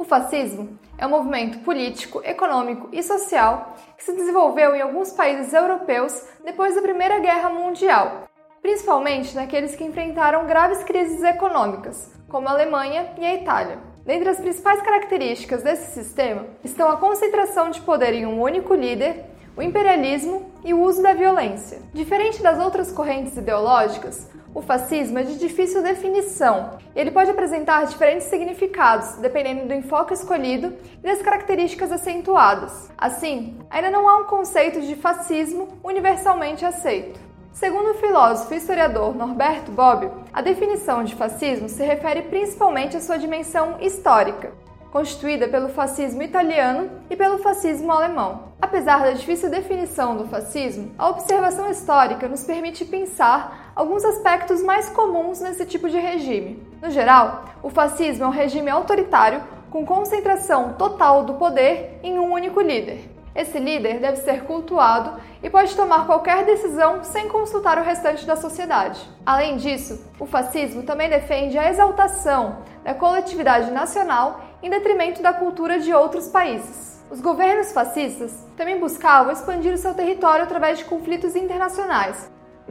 O fascismo é um movimento político, econômico e social que se desenvolveu em alguns países europeus depois da Primeira Guerra Mundial, principalmente naqueles que enfrentaram graves crises econômicas, como a Alemanha e a Itália. Dentre as principais características desse sistema estão a concentração de poder em um único líder, o imperialismo e o uso da violência. Diferente das outras correntes ideológicas, o fascismo é de difícil definição. Ele pode apresentar diferentes significados, dependendo do enfoque escolhido e das características acentuadas. Assim, ainda não há um conceito de fascismo universalmente aceito. Segundo o filósofo e historiador Norberto Bobbio, a definição de fascismo se refere principalmente à sua dimensão histórica, constituída pelo fascismo italiano e pelo fascismo alemão. Apesar da difícil definição do fascismo, a observação histórica nos permite pensar alguns aspectos mais comuns nesse tipo de regime. No geral, o fascismo é um regime autoritário com concentração total do poder em um único líder. Esse líder deve ser cultuado e pode tomar qualquer decisão sem consultar o restante da sociedade. Além disso, o fascismo também defende a exaltação da coletividade nacional em detrimento da cultura de outros países. Os governos fascistas também buscavam expandir o seu território através de conflitos internacionais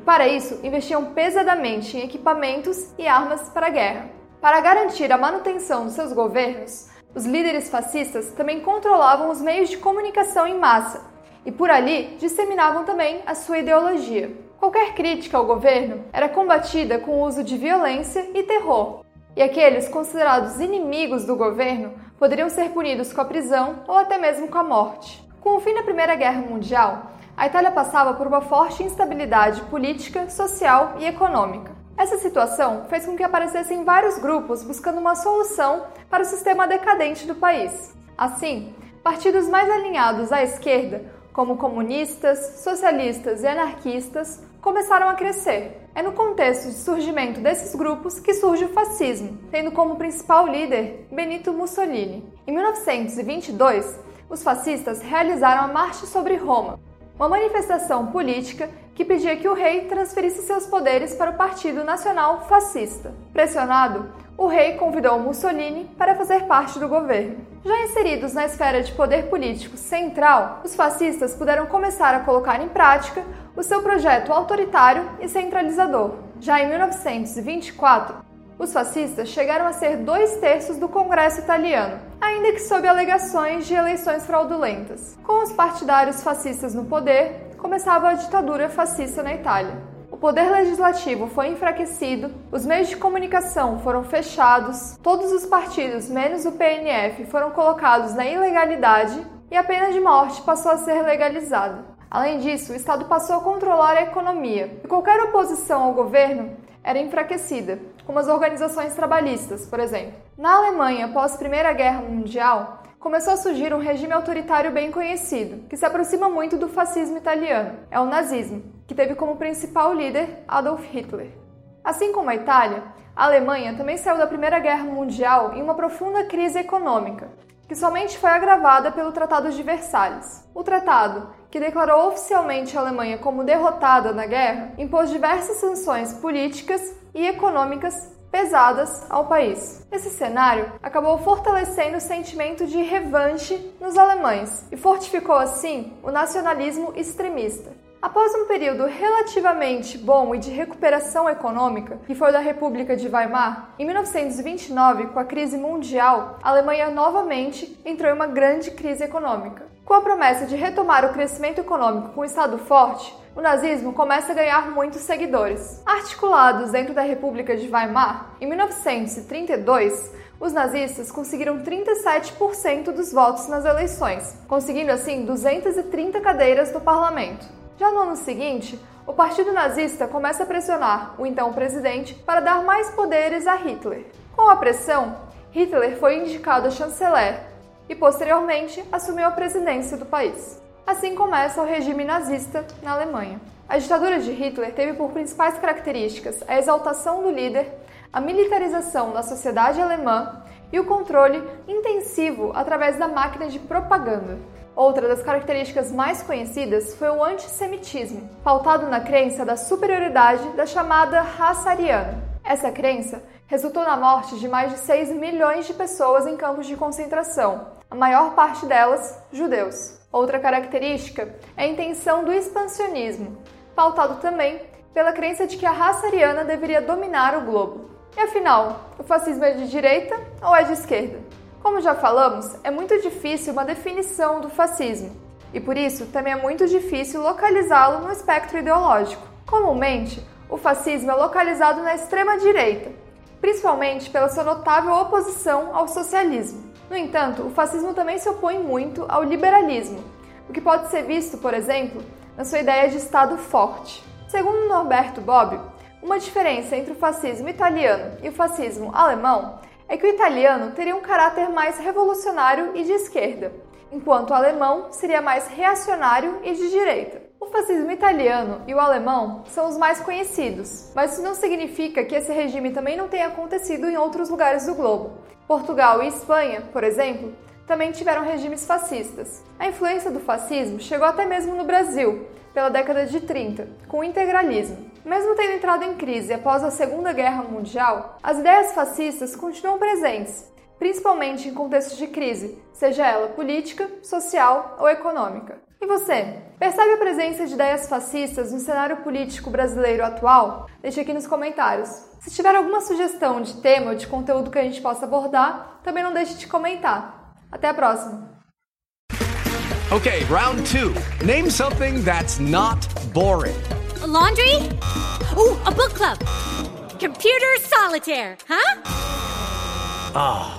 para isso, investiam pesadamente em equipamentos e armas para a guerra. Para garantir a manutenção dos seus governos, os líderes fascistas também controlavam os meios de comunicação em massa e por ali disseminavam também a sua ideologia. Qualquer crítica ao governo era combatida com o uso de violência e terror, e aqueles considerados inimigos do governo poderiam ser punidos com a prisão ou até mesmo com a morte. Com o fim da Primeira Guerra Mundial, a Itália passava por uma forte instabilidade política, social e econômica. Essa situação fez com que aparecessem vários grupos buscando uma solução para o sistema decadente do país. Assim, partidos mais alinhados à esquerda, como comunistas, socialistas e anarquistas, começaram a crescer. É no contexto de surgimento desses grupos que surge o fascismo, tendo como principal líder Benito Mussolini. Em 1922, os fascistas realizaram a Marcha sobre Roma, uma manifestação política que pedia que o rei transferisse seus poderes para o Partido Nacional Fascista. Pressionado, o rei convidou Mussolini para fazer parte do governo. Já inseridos na esfera de poder político central, os fascistas puderam começar a colocar em prática o seu projeto autoritário e centralizador. Já em 1924, os fascistas chegaram a ser dois terços do Congresso italiano, ainda que sob alegações de eleições fraudulentas. Com os partidários fascistas no poder, começava a ditadura fascista na Itália. O poder legislativo foi enfraquecido, os meios de comunicação foram fechados, todos os partidos, menos o PNF, foram colocados na ilegalidade e a pena de morte passou a ser legalizada. Além disso, o Estado passou a controlar a economia e qualquer oposição ao governo era enfraquecida, como as organizações trabalhistas, por exemplo. Na Alemanha, após a Primeira Guerra Mundial, começou a surgir um regime autoritário bem conhecido, que se aproxima muito do fascismo italiano. É o nazismo, que teve como principal líder Adolf Hitler. Assim como a Itália, a Alemanha também saiu da Primeira Guerra Mundial em uma profunda crise econômica, que somente foi agravada pelo Tratado de Versalhes. O tratado, que declarou oficialmente a Alemanha como derrotada na guerra, impôs diversas sanções políticas e econômicas pesadas ao país. Esse cenário acabou fortalecendo o sentimento de revanche nos alemães e fortificou assim o nacionalismo extremista. Após um período relativamente bom e de recuperação econômica, que foi da República de Weimar, em 1929, com a crise mundial, a Alemanha novamente entrou em uma grande crise econômica. Com a promessa de retomar o crescimento econômico com um Estado forte, o nazismo começa a ganhar muitos seguidores. Articulados dentro da República de Weimar, em 1932, os nazistas conseguiram 37% dos votos nas eleições, conseguindo assim 230 cadeiras no parlamento. Já no ano seguinte, o partido nazista começa a pressionar o então presidente para dar mais poderes a Hitler. Com a pressão, Hitler foi indicado a chanceler e posteriormente assumiu a presidência do país. Assim começa o regime nazista na Alemanha. A ditadura de Hitler teve por principais características a exaltação do líder, a militarização da sociedade alemã e o controle intensivo através da máquina de propaganda. Outra das características mais conhecidas foi o antissemitismo, pautado na crença da superioridade da chamada raça ariana. Essa crença resultou na morte de mais de 6 milhões de pessoas em campos de concentração, a maior parte delas judeus. Outra característica é a intenção do expansionismo, pautado também pela crença de que a raça ariana deveria dominar o globo. E afinal, o fascismo é de direita ou é de esquerda? Como já falamos, é muito difícil uma definição do fascismo, e por isso também é muito difícil localizá-lo no espectro ideológico. Comumente, o fascismo é localizado na extrema-direita, principalmente pela sua notável oposição ao socialismo. No entanto, o fascismo também se opõe muito ao liberalismo, o que pode ser visto, por exemplo, na sua ideia de Estado forte. Segundo Norberto Bobbio, uma diferença entre o fascismo italiano e o fascismo alemão é que o italiano teria um caráter mais revolucionário e de esquerda, enquanto o alemão seria mais reacionário e de direita. O fascismo italiano e o alemão são os mais conhecidos, mas isso não significa que esse regime também não tenha acontecido em outros lugares do globo. Portugal e Espanha, por exemplo, também tiveram regimes fascistas. A influência do fascismo chegou até mesmo no Brasil, pela década de 30, com o integralismo. Mesmo tendo entrado em crise após a Segunda Guerra Mundial, as ideias fascistas continuam presentes, principalmente em contextos de crise, seja ela política, social ou econômica. E você, percebe a presença de ideias fascistas no cenário político brasileiro atual? Deixe aqui nos comentários. Se tiver alguma sugestão de tema ou de conteúdo que a gente possa abordar, também não deixe de comentar. Até a próxima! Okay, round two. Name something that's not boring. A laundry? Ooh, a book club. Computer solitaire, huh? Ah, oh,